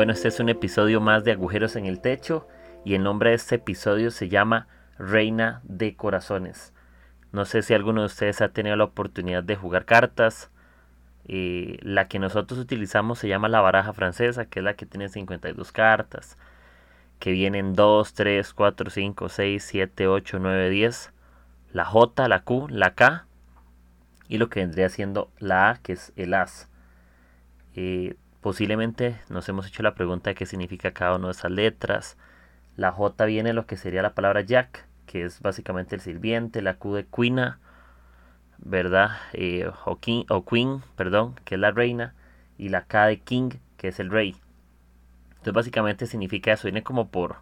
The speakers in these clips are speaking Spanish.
Bueno, este es un episodio más de Agujeros en el Techo y el nombre de este episodio se llama Reina de Corazones. No sé si alguno de ustedes ha tenido la oportunidad de jugar cartas. Eh, la que nosotros utilizamos se llama la baraja francesa, que es la que tiene 52 cartas, que vienen 2, 3, 4, 5, 6, 7, 8, 9, 10, la J, la Q, la K y lo que vendría siendo la A, que es el As. Eh, posiblemente nos hemos hecho la pregunta de qué significa cada una de esas letras. La J viene lo que sería la palabra Jack, que es básicamente el sirviente, la Q de Quina, ¿verdad? Eh, o, o Queen, perdón, que es la reina, y la K de King, que es el rey. Entonces básicamente significa eso, viene como por,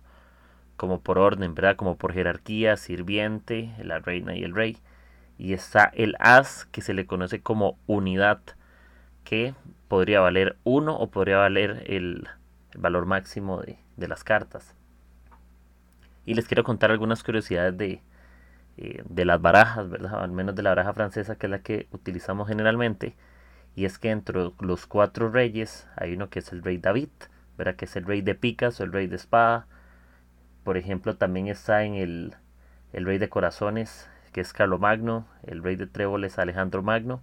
como por orden, ¿verdad? Como por jerarquía, sirviente, la reina y el rey. Y está el as, que se le conoce como unidad, que podría valer uno o podría valer el, valor máximo de, de las cartas. Y les quiero contar algunas curiosidades de, eh, de las barajas, ¿verdad? Al menos de la baraja francesa, que es la que utilizamos generalmente. Y es que entre los cuatro reyes hay uno que es el rey David, ¿verdad? Que es el rey de picas o el rey de espada. Por ejemplo, también está en el, el rey de corazones, que es Carlomagno. El rey de tréboles, Alejandro Magno.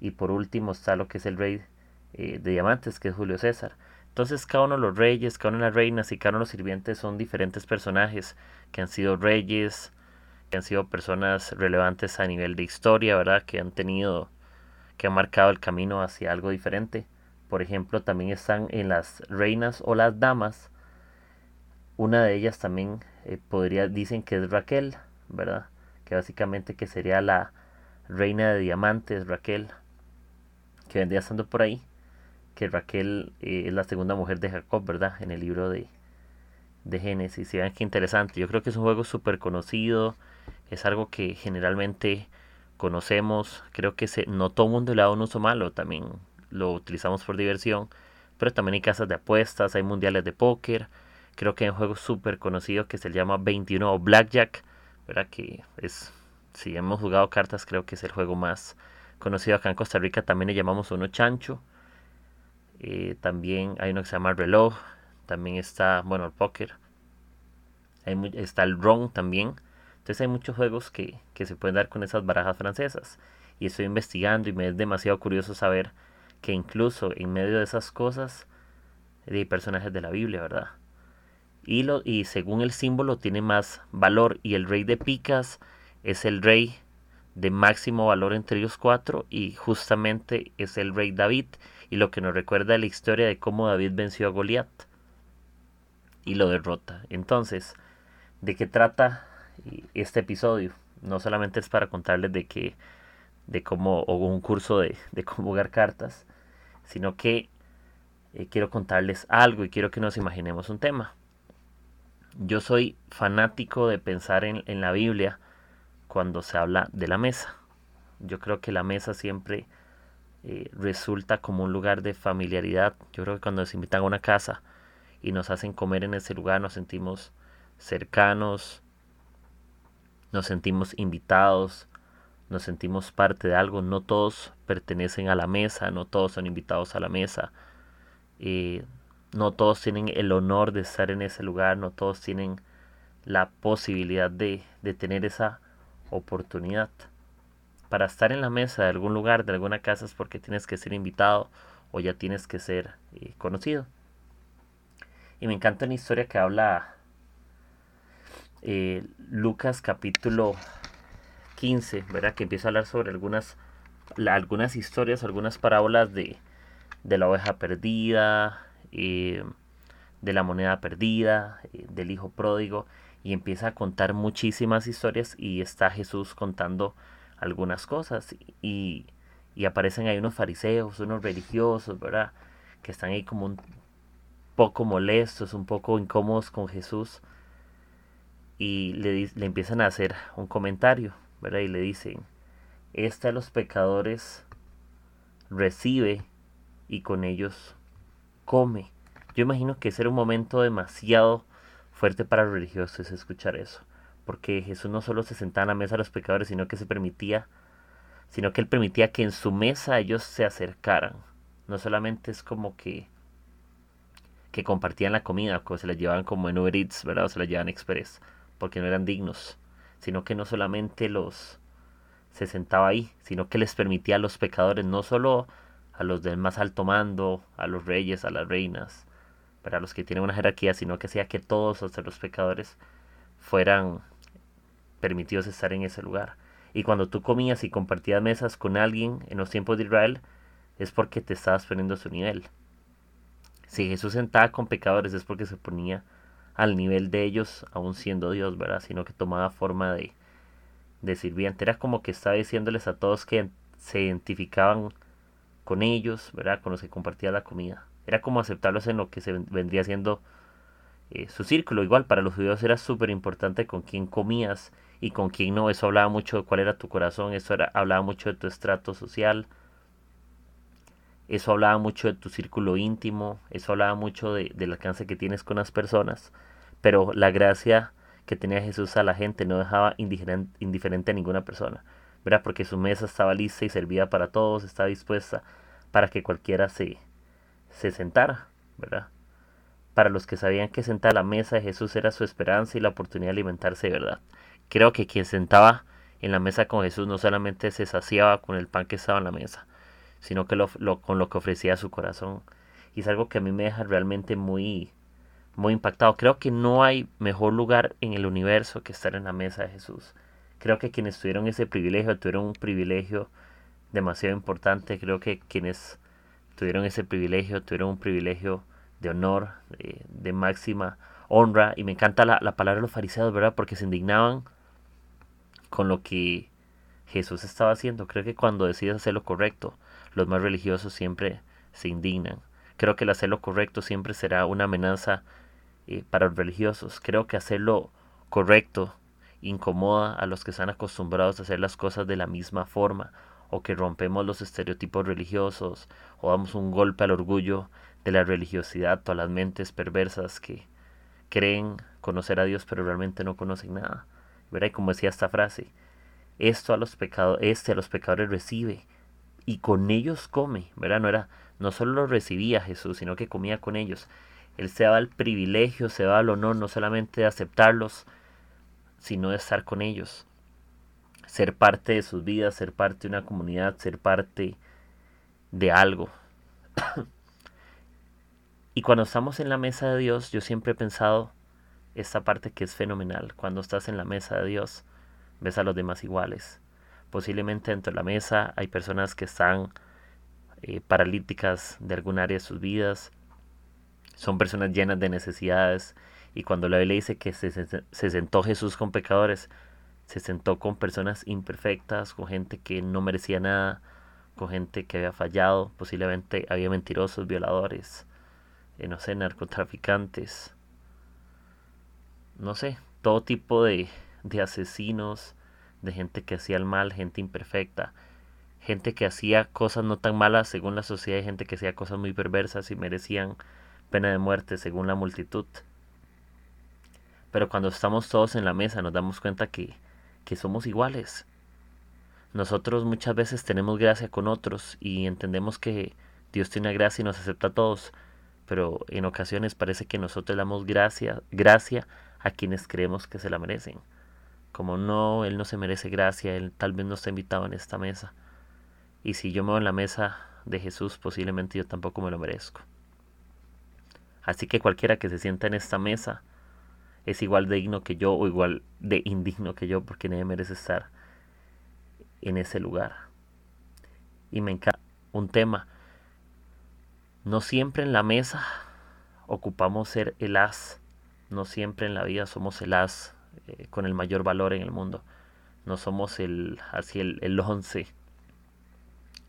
Y por último está lo que es el rey eh, de diamantes, que es Julio César. Entonces cada uno de los reyes, cada una de las reinas y cada uno de los sirvientes son diferentes personajes que han sido reyes, que han sido personas relevantes a nivel de historia, ¿verdad? Que han tenido, que han marcado el camino hacia algo diferente. Por ejemplo, también están en las reinas o las damas. Una de ellas también eh, podría, dicen que es Raquel, ¿verdad? Que básicamente que sería la reina de diamantes, Raquel, que vendría estando por ahí que Raquel eh, es la segunda mujer de Jacob, ¿verdad? En el libro de, de Génesis. Y vean qué interesante. Yo creo que es un juego súper conocido. Es algo que generalmente conocemos. Creo que se, no todo mundo le da un uso malo. También lo utilizamos por diversión. Pero también hay casas de apuestas, hay mundiales de póker. Creo que hay un juego súper conocido que se llama 21 o Blackjack. ¿Verdad? Que es, si hemos jugado cartas, creo que es el juego más conocido acá en Costa Rica. También le llamamos uno chancho. Eh, también hay uno que se llama reloj. También está, bueno, el póker. está el ron también. Entonces hay muchos juegos que, que se pueden dar con esas barajas francesas. Y estoy investigando y me es demasiado curioso saber que incluso en medio de esas cosas hay personajes de la Biblia, ¿verdad? Y, lo, y según el símbolo tiene más valor. Y el rey de picas es el rey de máximo valor entre ellos cuatro. Y justamente es el rey David y lo que nos recuerda la historia de cómo David venció a Goliat y lo derrota. Entonces, ¿de qué trata este episodio? No solamente es para contarles de que de cómo o un curso de, cómo jugar cartas, sino que eh, quiero contarles algo y quiero que nos imaginemos un tema. Yo soy fanático de pensar en, en la Biblia cuando se habla de la mesa. Yo creo que la mesa siempre eh, resulta como un lugar de familiaridad. Yo creo que cuando nos invitan a una casa y nos hacen comer en ese lugar nos sentimos cercanos, nos sentimos invitados, nos sentimos parte de algo. No todos pertenecen a la mesa, no todos son invitados a la mesa. Eh, no todos tienen el honor de estar en ese lugar, no todos tienen la posibilidad de, de tener esa oportunidad para estar en la mesa de algún lugar, de alguna casa, es porque tienes que ser invitado o ya tienes que ser eh, conocido. Y me encanta una historia que habla eh, Lucas capítulo 15, ¿verdad? Que empieza a hablar sobre algunas, algunas historias, algunas parábolas de, de la oveja perdida, eh, de la moneda perdida, del hijo pródigo, y empieza a contar muchísimas historias y está Jesús contando algunas cosas y, y aparecen ahí unos fariseos, unos religiosos, ¿verdad? Que están ahí como un poco molestos, un poco incómodos con Jesús y le, le empiezan a hacer un comentario, ¿verdad? Y le dicen, esta de los pecadores recibe y con ellos come. Yo imagino que ese era un momento demasiado fuerte para los religiosos escuchar eso porque Jesús no solo se sentaba en la mesa de los pecadores, sino que se permitía, sino que él permitía que en su mesa ellos se acercaran. No solamente es como que que compartían la comida, que se la llevaban como en Uber Eats, ¿verdad? O se la llevaban express, porque no eran dignos, sino que no solamente los se sentaba ahí, sino que les permitía a los pecadores, no solo a los del más alto mando, a los reyes, a las reinas, para los que tienen una jerarquía, sino que hacía que todos los pecadores fueran permitidos estar en ese lugar. Y cuando tú comías y compartías mesas con alguien en los tiempos de Israel, es porque te estabas poniendo a su nivel. Si Jesús sentaba con pecadores es porque se ponía al nivel de ellos, aún siendo Dios, ¿verdad? Sino que tomaba forma de, de sirviente. Era como que estaba diciéndoles a todos que se identificaban con ellos, ¿verdad? Con los que compartía la comida. Era como aceptarlos en lo que se vendría siendo eh, su círculo. Igual para los judíos era súper importante con quién comías y con quién no. Eso hablaba mucho de cuál era tu corazón, eso era, hablaba mucho de tu estrato social. Eso hablaba mucho de tu círculo íntimo, eso hablaba mucho de, del alcance que tienes con las personas. Pero la gracia que tenía Jesús a la gente no dejaba indiferente, indiferente a ninguna persona, ¿verdad? Porque su mesa estaba lista y servía para todos, estaba dispuesta para que cualquiera se, se sentara, ¿verdad? Para los que sabían que sentar a la mesa de Jesús era su esperanza y la oportunidad de alimentarse de verdad. Creo que quien sentaba en la mesa con Jesús no solamente se saciaba con el pan que estaba en la mesa, sino que lo, con lo que ofrecía su corazón. Y es algo que a mí me deja realmente muy, muy impactado. Creo que no hay mejor lugar en el universo que estar en la mesa de Jesús. Creo que quienes tuvieron ese privilegio, tuvieron un privilegio demasiado importante. Creo que quienes tuvieron ese privilegio, tuvieron un privilegio de honor, de, máxima honra. Y me encanta la, la, palabra de los fariseos, ¿verdad? Porque se indignaban con lo que Jesús estaba haciendo. Creo que cuando decides hacer lo correcto, los más religiosos siempre se indignan. Creo que el hacer lo correcto siempre será una amenaza eh, para los religiosos. Creo que hacerlo correcto incomoda a los que están acostumbrados a hacer las cosas de la misma forma o que rompemos los estereotipos religiosos o damos un golpe al orgullo de la religiosidad o a las mentes perversas que creen conocer a Dios pero realmente no conocen nada. ¿Verdad? Y como decía esta frase, esto a los pecados, este a los pecadores recibe y con ellos come, ¿verdad? No era, no solo lo recibía Jesús, sino que comía con ellos. Él se daba el privilegio, se daba el honor no solamente de aceptarlos, sino de estar con ellos ser parte de sus vidas, ser parte de una comunidad, ser parte de algo. y cuando estamos en la mesa de Dios, yo siempre he pensado esta parte que es fenomenal. Cuando estás en la mesa de Dios, ves a los demás iguales. Posiblemente dentro de la mesa hay personas que están eh, paralíticas de algún área de sus vidas. Son personas llenas de necesidades. Y cuando la Biblia dice que se, se sentó Jesús con pecadores, se sentó con personas imperfectas, con gente que no merecía nada, con gente que había fallado, posiblemente había mentirosos, violadores, eh, no sé, narcotraficantes, no sé, todo tipo de, de asesinos, de gente que hacía el mal, gente imperfecta, gente que hacía cosas no tan malas según la sociedad y gente que hacía cosas muy perversas y merecían pena de muerte según la multitud. Pero cuando estamos todos en la mesa nos damos cuenta que que somos iguales. Nosotros muchas veces tenemos gracia con otros y entendemos que Dios tiene gracia y nos acepta a todos, pero en ocasiones parece que nosotros damos gracia, gracia a quienes creemos que se la merecen. Como no, Él no se merece gracia, Él tal vez no está invitado en esta mesa. Y si yo me voy en la mesa de Jesús, posiblemente yo tampoco me lo merezco. Así que cualquiera que se sienta en esta mesa es igual de digno que yo o igual de indigno que yo porque nadie merece estar en ese lugar. Y me encanta un tema. No siempre en la mesa ocupamos ser el as. No siempre en la vida somos el as eh, con el mayor valor en el mundo. No somos el así el, el once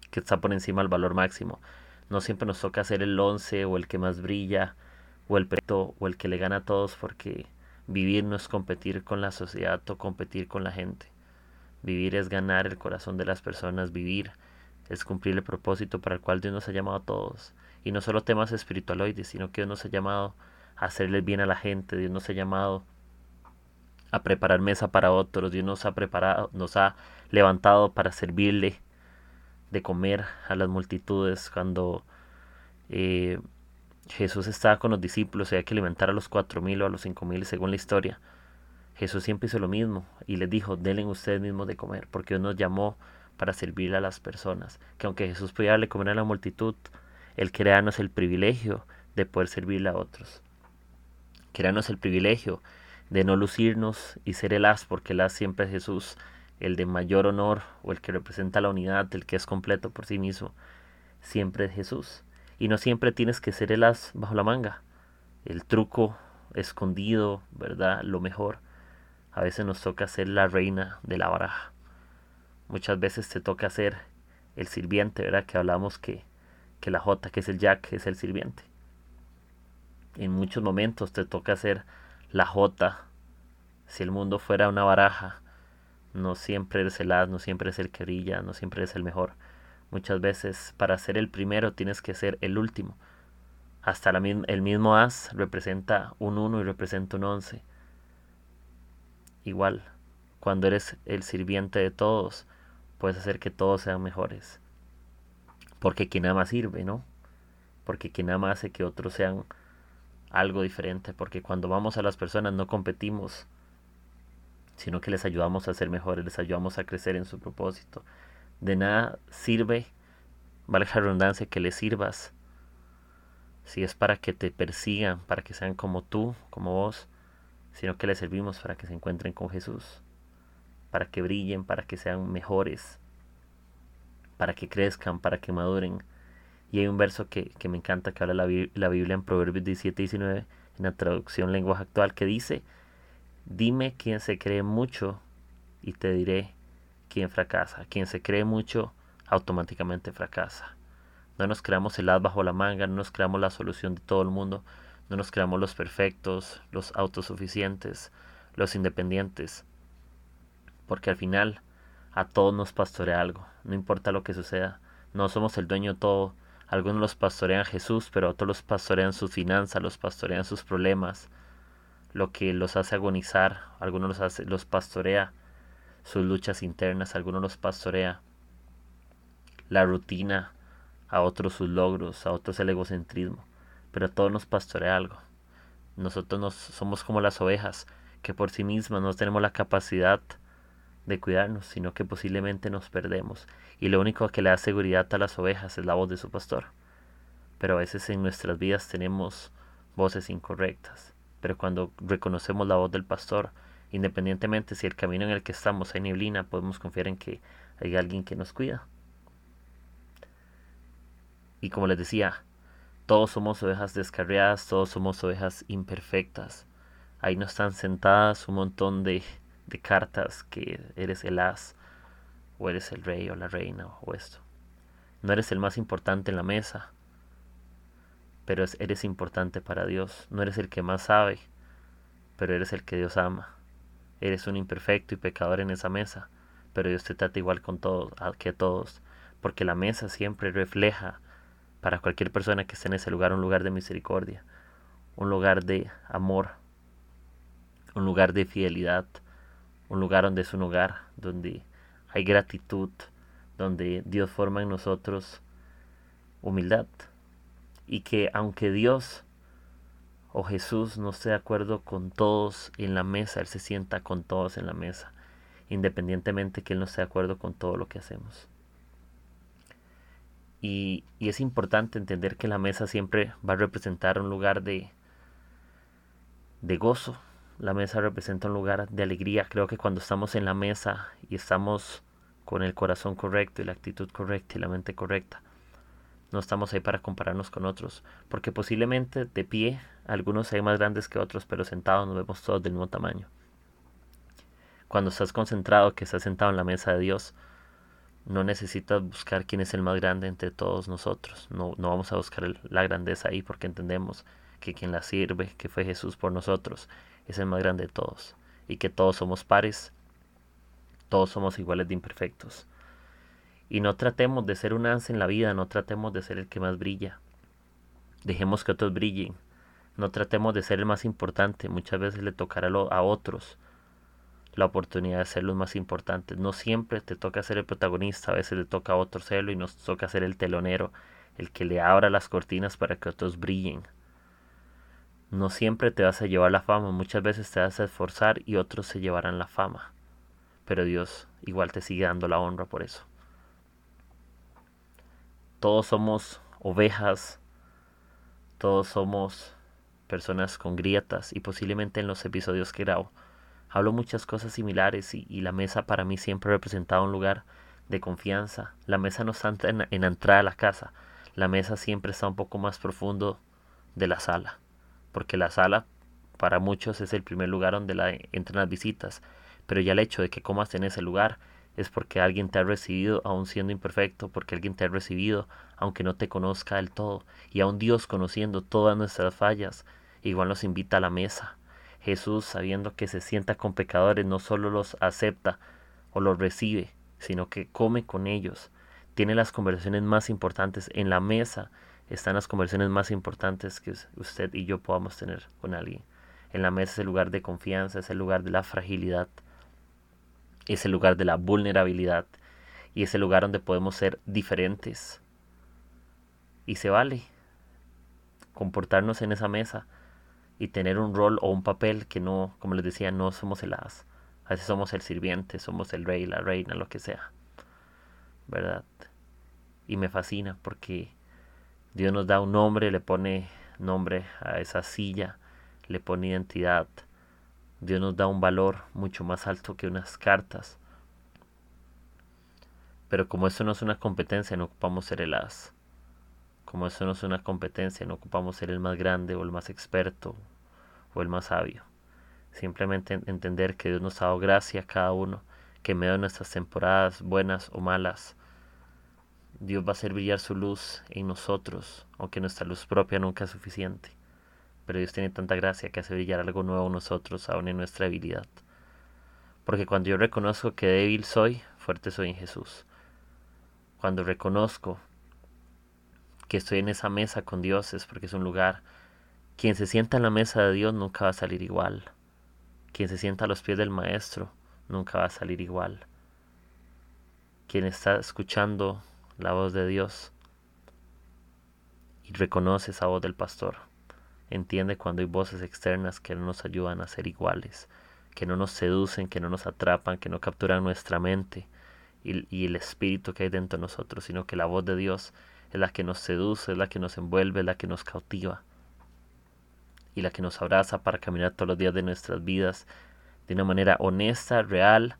que está por encima del valor máximo. No siempre nos toca ser el once o el que más brilla o el preto o el que le gana a todos porque Vivir no es competir con la sociedad o competir con la gente. Vivir es ganar el corazón de las personas. Vivir es cumplir el propósito para el cual Dios nos ha llamado a todos. Y no solo temas espiritualoides, sino que Dios nos ha llamado a hacerle bien a la gente. Dios nos ha llamado a preparar mesa para otros. Dios nos ha preparado, nos ha levantado para servirle de comer a las multitudes cuando eh, Jesús estaba con los discípulos y había que alimentar a los cuatro mil o a los cinco mil según la historia. Jesús siempre hizo lo mismo y les dijo, denle ustedes mismos de comer, porque Dios nos llamó para servir a las personas. Que aunque Jesús podía darle comer a la multitud, Él quería darnos el privilegio de poder servirle a otros. Quería el privilegio de no lucirnos y ser el as, porque el as siempre es Jesús, el de mayor honor o el que representa la unidad, el que es completo por sí mismo, siempre es Jesús. Y no siempre tienes que ser el as bajo la manga, el truco escondido, ¿verdad? Lo mejor. A veces nos toca ser la reina de la baraja. Muchas veces te toca ser el sirviente, ¿verdad? Que hablamos que, que la J, que es el Jack, es el sirviente. En muchos momentos te toca ser la J. Si el mundo fuera una baraja, no siempre eres el as, no siempre es el que brilla, no siempre es el mejor. Muchas veces para ser el primero tienes que ser el último. Hasta el mismo as representa un 1 y representa un 11. Igual, cuando eres el sirviente de todos, puedes hacer que todos sean mejores. Porque quien ama sirve, ¿no? Porque quien ama hace que otros sean algo diferente. Porque cuando vamos a las personas no competimos, sino que les ayudamos a ser mejores, les ayudamos a crecer en su propósito. De nada sirve, vale la redundancia, que les sirvas. Si es para que te persigan, para que sean como tú, como vos, sino que les servimos para que se encuentren con Jesús, para que brillen, para que sean mejores, para que crezcan, para que maduren. Y hay un verso que, me encanta que habla la, la Biblia en Proverbios 17 y 19, en la traducción lenguaje actual, que dice, Dime quién se cree mucho y te diré quién fracasa. Quien se cree mucho automáticamente fracasa. No nos creamos el as bajo la manga, no nos creamos la solución de todo el mundo, no nos creamos los perfectos, los autosuficientes, los independientes. Porque al final a todos nos pastorea algo, no importa lo que suceda. No somos el dueño de todo. Algunos los pastorean Jesús, pero otros los pastorean sus finanzas, los pastorean sus problemas, lo que los hace agonizar, algunos los, hace, los pastorea sus luchas internas, algunos los pastorea la rutina, a otros sus logros, a otros el egocentrismo, pero a todos nos pastorea algo. Nosotros nos, somos como las ovejas, que por sí mismas no tenemos la capacidad de cuidarnos, sino que posiblemente nos perdemos, y lo único que le da seguridad a las ovejas es la voz de su pastor. Pero a veces en nuestras vidas tenemos voces incorrectas, pero cuando reconocemos la voz del pastor, independientemente si el camino en el que estamos hay neblina, podemos confiar en que hay alguien que nos cuida. Y como les decía, todos somos ovejas descarriadas, todos somos ovejas imperfectas. Ahí no están sentadas un montón de, de cartas que eres el as, o eres el rey o la reina, o esto. No eres el más importante en la mesa, pero eres importante para Dios. No eres el que más sabe, pero eres el que Dios ama. Eres un imperfecto y pecador en esa mesa, pero Dios te trata igual con todos, que todos, porque la mesa siempre refleja para cualquier persona que esté en ese lugar un lugar de misericordia, un lugar de amor, un lugar de fidelidad, un lugar donde es un hogar, donde hay gratitud, donde Dios forma en nosotros humildad, y que aunque Dios o Jesús no esté de acuerdo con todos en la mesa, Él se sienta con todos en la mesa, independientemente que Él no esté de acuerdo con todo lo que hacemos. Y, y, es importante entender que la mesa siempre va a representar un lugar de, de gozo. La mesa representa un lugar de alegría. Creo que cuando estamos en la mesa y estamos con el corazón correcto y la actitud correcta y la mente correcta, no estamos ahí para compararnos con otros, porque posiblemente de pie algunos sean más grandes que otros, pero sentados nos vemos todos del mismo tamaño. Cuando estás concentrado, que estás sentado en la mesa de Dios, no necesitas buscar quién es el más grande entre todos nosotros. No, no vamos a buscar la grandeza ahí porque entendemos que quien la sirve, que fue Jesús por nosotros, es el más grande de todos. Y que todos somos pares, todos somos iguales de imperfectos. Y no tratemos de ser un ansia en la vida, no tratemos de ser el que más brilla. Dejemos que otros brillen. No tratemos de ser el más importante. Muchas veces le tocará a otros la oportunidad de ser los más importantes. No siempre te toca ser el protagonista, a veces le toca a otro serlo y nos toca ser el telonero, el que le abra las cortinas para que otros brillen. No siempre te vas a llevar la fama, muchas veces te vas a esforzar y otros se llevarán la fama. Pero Dios igual te sigue dando la honra por eso. Todos somos ovejas, todos somos personas con grietas y posiblemente en los episodios que grabo hablo muchas cosas similares y, la mesa para mí siempre representaba un lugar de confianza. La mesa no está en, la entrada de la casa, la mesa siempre está un poco más profundo de la sala, porque la sala para muchos es el primer lugar donde la, entran las visitas, pero ya el hecho de que comas en ese lugar es porque alguien te ha recibido aún siendo imperfecto, porque alguien te ha recibido aunque no te conozca del todo, y aún Dios conociendo todas nuestras fallas, igual nos invita a la mesa. Jesús, sabiendo que se sienta con pecadores, no solo los acepta o los recibe, sino que come con ellos. Tiene las conversaciones más importantes en la mesa. Están las conversaciones más importantes que usted y yo podamos tener con alguien. En la mesa es el lugar de confianza, es el lugar de la fragilidad, es el lugar de la vulnerabilidad y es el lugar donde podemos ser diferentes. Y se vale comportarnos en esa mesa y tener un rol o un papel que no, como les decía, no somos el as. A veces somos el sirviente, somos el rey, la reina, lo que sea. ¿Verdad? Y me fascina porque Dios nos da un nombre, le pone nombre a esa silla, le pone identidad. Dios nos da un valor mucho más alto que unas cartas. Pero como eso no es una competencia, no ocupamos ser el. Como eso no es una competencia, no ocupamos ser el más grande o el más experto o el más sabio. Simplemente entender que Dios nos ha dado gracia a cada uno, que en medio de nuestras temporadas buenas o malas, Dios va a hacer brillar su luz en nosotros, aunque nuestra luz propia nunca es suficiente. Pero Dios tiene tanta gracia que hace brillar algo nuevo en nosotros, aún en nuestra debilidad. Porque cuando yo reconozco que débil soy, fuerte soy en Jesús. Cuando reconozco que estoy en esa mesa con Dios es porque es un lugar. Quien se sienta en la mesa de Dios nunca va a salir igual. Quien se sienta a los pies del Maestro nunca va a salir igual. Quien está escuchando la voz de Dios y reconoce esa voz del pastor, entiende cuando hay voces externas que no nos ayudan a ser iguales, que no nos seducen, que no nos atrapan, que no capturan nuestra mente y, el espíritu que hay dentro de nosotros, sino que la voz de Dios es la que nos seduce, es la que nos envuelve, es la que nos cautiva y la que nos abraza para caminar todos los días de nuestras vidas de una manera honesta, real,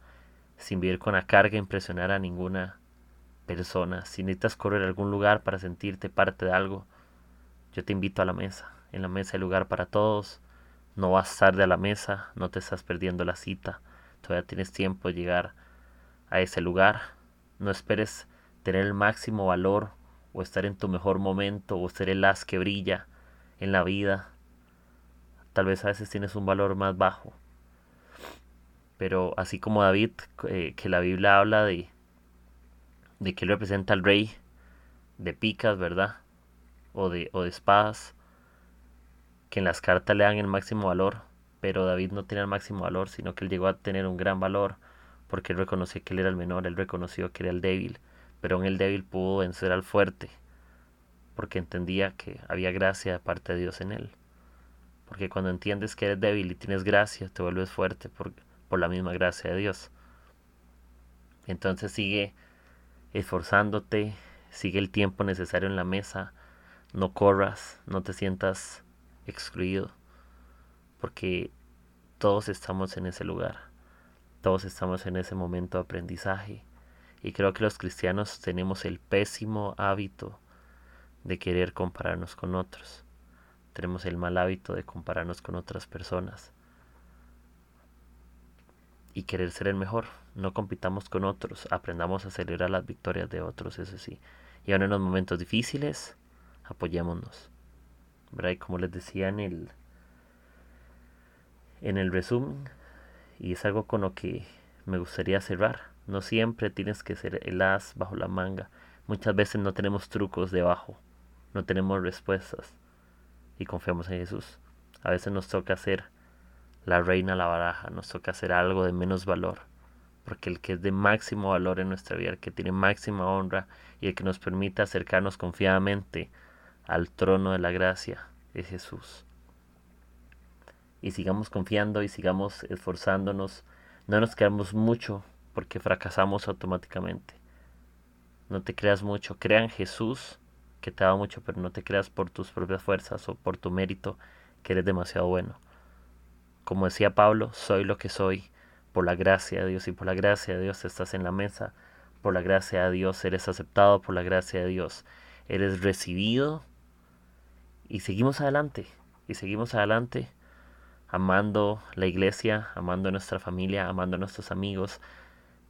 sin vivir con la carga impresionar a ninguna persona. Si necesitas correr a algún lugar para sentirte parte de algo, yo te invito a la mesa. En la mesa hay lugar para todos. No vas tarde a la mesa, no te estás perdiendo la cita. Todavía tienes tiempo de llegar a ese lugar. No esperes tener el máximo valor o estar en tu mejor momento o ser el as que brilla en la vida. Tal vez a veces tienes un valor más bajo. Pero así como David, eh, que la Biblia habla de, de que él representa al rey de picas, ¿verdad? O de, o de espadas, que en las cartas le dan el máximo valor, pero David no tiene el máximo valor, sino que él llegó a tener un gran valor, porque él reconoció que él era el menor, él reconoció que era el débil, pero en el débil pudo vencer al fuerte, porque entendía que había gracia de parte de Dios en él. Porque cuando entiendes que eres débil y tienes gracia, te vuelves fuerte por, por la misma gracia de Dios. Entonces sigue esforzándote, sigue el tiempo necesario en la mesa, no corras, no te sientas excluido, porque todos estamos en ese lugar, todos estamos en ese momento de aprendizaje y creo que los cristianos tenemos el pésimo hábito de querer compararnos con otros. Tenemos el mal hábito de compararnos con otras personas. Y querer ser el mejor. No compitamos con otros. Aprendamos a celebrar las victorias de otros, eso sí. Y ahora en los momentos difíciles, apoyémonos. ¿Verdad? Y como les decía en el, en el resumen, y es algo con lo que me gustaría cerrar no siempre tienes que ser el as bajo la manga. Muchas veces no tenemos trucos debajo, no tenemos respuestas y confiamos en Jesús. A veces nos toca ser la reina la baraja, nos toca hacer algo de menos valor, porque el que es de máximo valor en nuestra vida, el que tiene máxima honra y el que nos permite acercarnos confiadamente al trono de la gracia es Jesús. Y sigamos confiando y sigamos esforzándonos. No nos quedamos mucho porque fracasamos automáticamente. No te creas mucho. Crea en Jesús que te da mucho, pero no te creas por tus propias fuerzas o por tu mérito que eres demasiado bueno. Como decía Pablo, soy lo que soy por la gracia de Dios y por la gracia de Dios estás en la mesa. Por la gracia de Dios eres aceptado, por la gracia de Dios eres recibido y seguimos adelante y seguimos adelante amando la iglesia, amando a nuestra familia, amando a nuestros amigos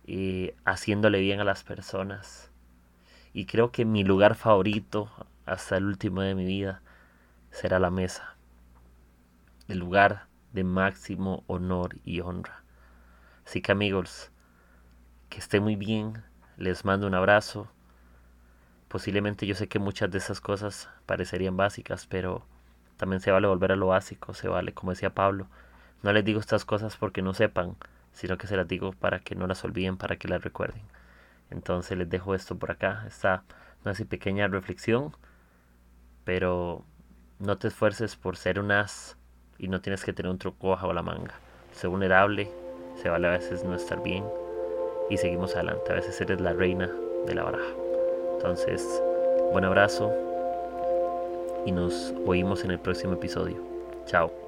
y haciéndole bien a las personas y creo que mi lugar favorito hasta el último de mi vida será la mesa. El lugar de máximo honor y honra. Así que amigos, que esté muy bien. Les mando un abrazo. Posiblemente yo sé que muchas de esas cosas parecerían básicas, pero también se vale volver a lo básico, se vale, como decía Pablo. No les digo estas cosas porque no sepan, sino que se las digo para que no las olviden, para que las recuerden. Entonces les dejo esto por acá, esta así pequeña reflexión, pero no te esfuerces por ser un as y no tienes que tener un truco bajo la manga. Sé vulnerable, se vale a veces no estar bien y seguimos adelante. A veces eres la reina de la baraja. Entonces, buen abrazo y nos oímos en el próximo episodio. Chao.